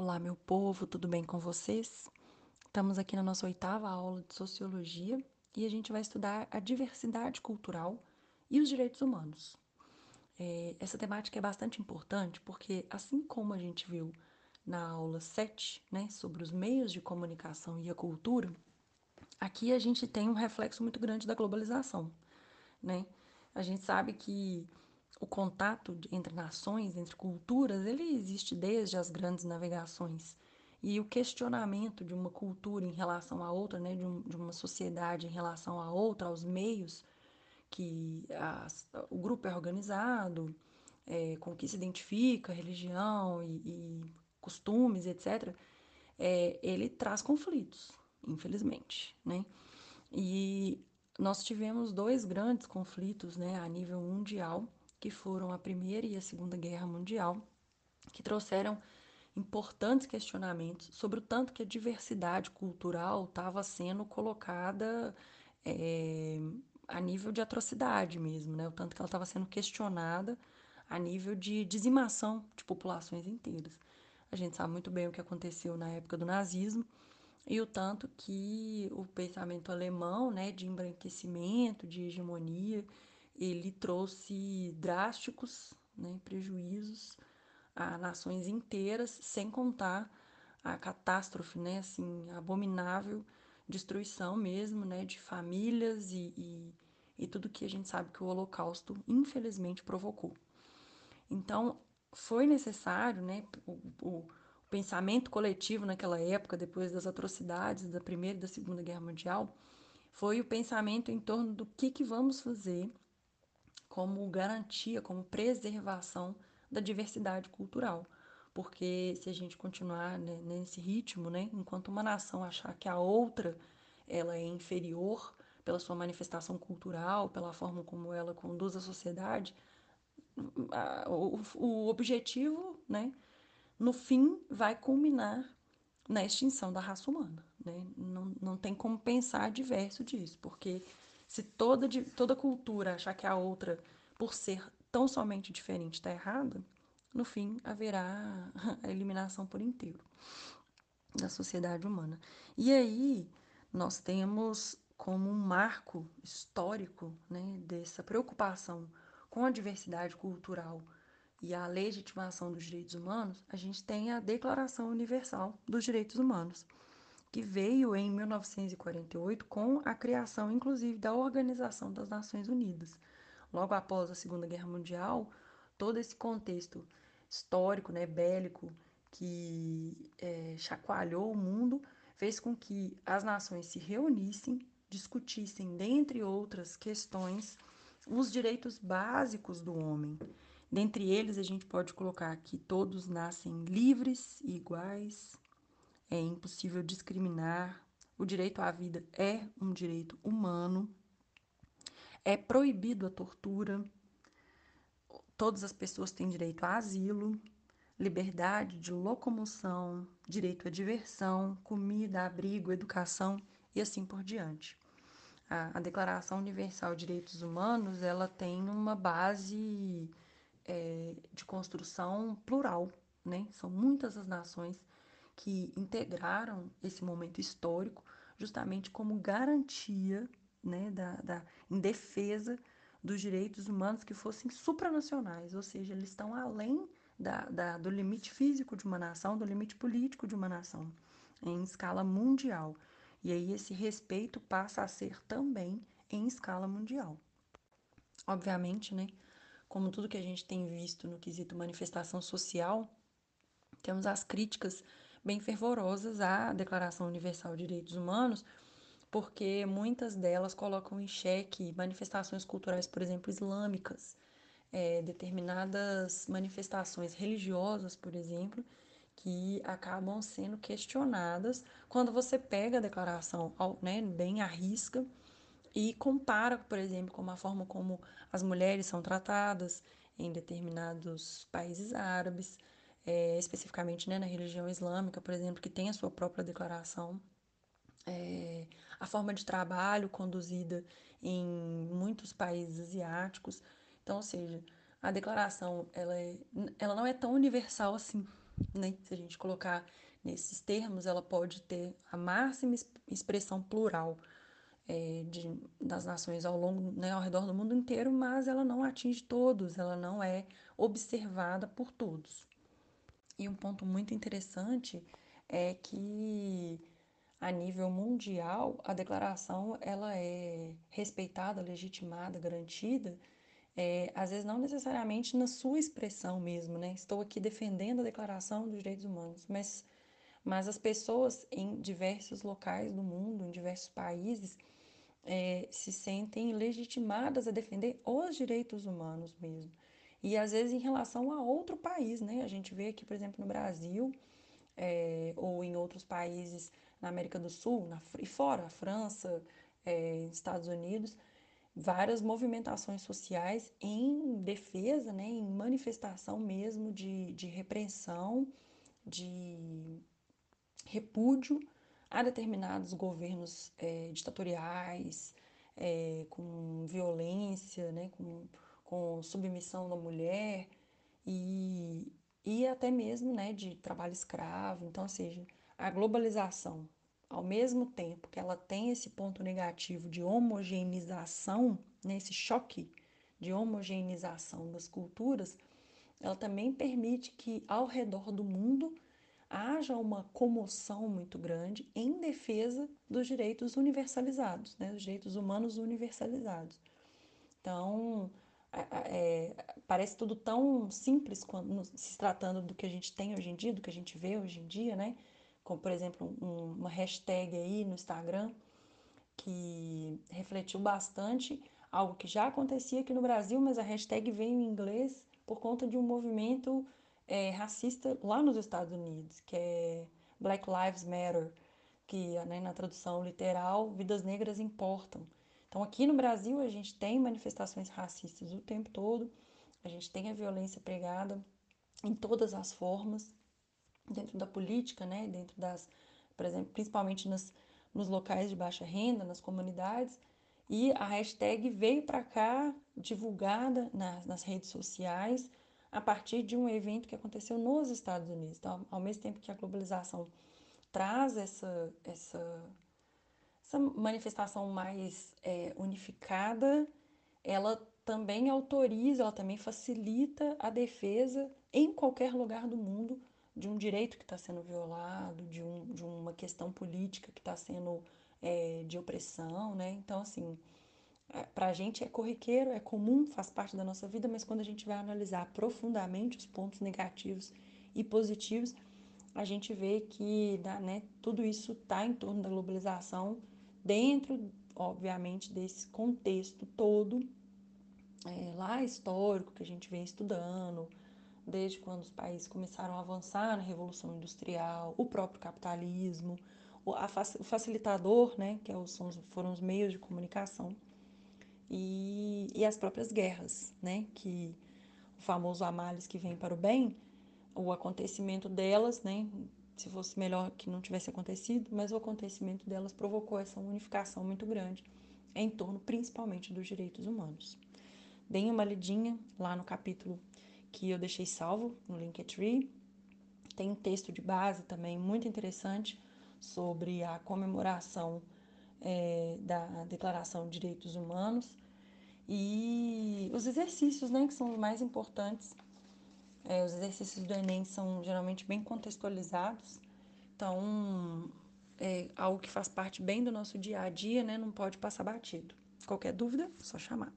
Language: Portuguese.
Olá, meu povo, tudo bem com vocês? Estamos aqui na nossa oitava aula de Sociologia e a gente vai estudar a diversidade cultural e os direitos humanos. É, essa temática é bastante importante porque, assim como a gente viu na aula 7, né, sobre os meios de comunicação e a cultura, aqui a gente tem um reflexo muito grande da globalização. Né? A gente sabe que o contato entre nações, entre culturas, ele existe desde as grandes navegações. E o questionamento de uma cultura em relação a outra, né, de, um, de uma sociedade em relação a outra, aos meios que as, o grupo é organizado, é, com que se identifica, religião e, e costumes, etc., é, ele traz conflitos, infelizmente, né? E nós tivemos dois grandes conflitos, né, a nível mundial, que foram a Primeira e a Segunda Guerra Mundial, que trouxeram importantes questionamentos sobre o tanto que a diversidade cultural estava sendo colocada é, a nível de atrocidade mesmo, né? O tanto que ela estava sendo questionada a nível de dizimação de populações inteiras. A gente sabe muito bem o que aconteceu na época do nazismo e o tanto que o pensamento alemão, né, de embranquecimento, de hegemonia, ele trouxe drásticos né, prejuízos a nações inteiras, sem contar a catástrofe, né, assim, abominável destruição mesmo, né, de famílias e, e, e tudo que a gente sabe que o Holocausto, infelizmente, provocou. Então, foi necessário, né, o, o, pensamento coletivo naquela época, depois das atrocidades da Primeira e da Segunda Guerra Mundial, foi o pensamento em torno do que, que vamos fazer como garantia, como preservação da diversidade cultural. Porque se a gente continuar né, nesse ritmo, né, enquanto uma nação achar que a outra ela é inferior pela sua manifestação cultural, pela forma como ela conduz a sociedade, o, o objetivo, né, no fim, vai culminar na extinção da raça humana. Né? Não, não tem como pensar diverso disso, porque se toda, toda cultura achar que a outra, por ser tão somente diferente, está errada, no fim haverá a eliminação por inteiro da sociedade humana. E aí nós temos como um marco histórico né, dessa preocupação com a diversidade cultural e a legitimação dos direitos humanos, a gente tem a Declaração Universal dos Direitos Humanos, que veio em 1948 com a criação, inclusive, da Organização das Nações Unidas. Logo após a Segunda Guerra Mundial, todo esse contexto histórico, né, bélico, que é, chacoalhou o mundo, fez com que as nações se reunissem, discutissem, dentre outras questões, os direitos básicos do homem. Dentre eles, a gente pode colocar que todos nascem livres e iguais, é impossível discriminar, o direito à vida é um direito humano, é proibido a tortura, todas as pessoas têm direito a asilo, liberdade de locomoção, direito à diversão, comida, abrigo, educação e assim por diante. A, Declaração Universal de Direitos Humanos ela tem uma base é, de construção plural, né? São muitas as nações que integraram esse momento histórico justamente como garantia né, da, da, em defesa dos direitos humanos que fossem supranacionais, ou seja, eles estão além da, da, do limite físico de uma nação, do limite político de uma nação, em escala mundial. E aí esse respeito passa a ser também em escala mundial. Obviamente, né, como tudo que a gente tem visto no quesito manifestação social, temos as críticas bem fervorosas à Declaração Universal de Direitos Humanos, porque muitas delas colocam em xeque manifestações culturais, por exemplo, islâmicas, é, determinadas manifestações religiosas, por exemplo, que acabam sendo questionadas quando você pega a declaração né, bem à risca e compara, por exemplo, com a forma como as mulheres são tratadas em determinados países árabes, é, especificamente né, na religião islâmica, por exemplo, que tem a sua própria declaração, é, a forma de trabalho conduzida em muitos países asiáticos. Então, ou seja, a declaração ela, é, ela não é tão universal assim, né? Se a gente colocar nesses termos, ela pode ter a máxima expressão plural é, de, das nações ao longo, né, ao redor do mundo inteiro, mas ela não atinge todos, ela não é observada por todos. E um ponto muito interessante é que a nível mundial a declaração ela é respeitada, legitimada, garantida, é, às vezes não necessariamente na sua expressão mesmo, né? Estou aqui defendendo a Declaração dos Direitos Humanos, mas mas as pessoas em diversos locais do mundo, em diversos países, é, se sentem legitimadas a defender os direitos humanos mesmo. E às vezes em relação a outro país, né? A gente vê aqui, por exemplo, no Brasil é, ou em outros países na América do Sul na, e fora, França, é, Estados Unidos, várias movimentações sociais em defesa, né, em manifestação mesmo de, de repressão, de repúdio a determinados governos é, ditatoriais, é, com violência, né, com, com submissão da mulher e, e até mesmo né, de trabalho escravo. Então, ou seja, a globalização, ao mesmo tempo que ela tem esse ponto negativo de homogeneização, né, esse choque de homogeneização das culturas, ela também permite que ao redor do mundo haja uma comoção muito grande em defesa dos direitos universalizados, né, dos direitos humanos universalizados. Então, é, parece tudo tão simples quando se tratando do que a gente tem hoje em dia, do que a gente vê hoje em dia, né? Como, por exemplo, um, uma hashtag aí no Instagram que refletiu bastante algo que já acontecia aqui no Brasil, mas a hashtag veio em inglês por conta de um movimento é, racista lá nos Estados Unidos, que é Black Lives Matter, que né, na tradução literal, vidas negras importam. Então, aqui no Brasil, a gente tem manifestações racistas o tempo todo, a gente tem a violência pregada em todas as formas, dentro da política, né, dentro das, por exemplo, principalmente nas, nos locais de baixa renda, nas comunidades, e a hashtag veio para cá divulgada nas, nas redes sociais, a partir de um evento que aconteceu nos Estados Unidos. Então, ao mesmo tempo que a globalização traz essa, essa, essa manifestação mais é, unificada, ela também autoriza, ela também facilita a defesa em qualquer lugar do mundo de um direito que está sendo violado, de, um, de uma questão política que está sendo é, de opressão, né? Então, assim, é, para a gente é corriqueiro, é comum, faz parte da nossa vida, mas quando a gente vai analisar profundamente os pontos negativos e positivos, a gente vê que né, tudo isso está em torno da globalização, dentro, obviamente, desse contexto todo é, lá histórico que a gente vem estudando, desde quando os países começaram a avançar na Revolução Industrial, o próprio capitalismo, o, a, o facilitador, né, que é são, foram os meios de comunicação e, e as próprias guerras, né? Que o famoso Amales que vem para o bem, o acontecimento delas, né? Se fosse melhor que não tivesse acontecido, mas o acontecimento delas provocou essa unificação muito grande em torno principalmente dos direitos humanos. Deem uma lidinha lá no capítulo que eu deixei salvo no Linktree. Tem um texto de base também muito interessante sobre a comemoração é, da Declaração de Direitos Humanos e os exercícios, né, que são os mais importantes. É, os exercícios do Enem são geralmente bem contextualizados, então é algo que faz parte bem do nosso dia a dia, né, não pode passar batido. Qualquer dúvida, só chamar.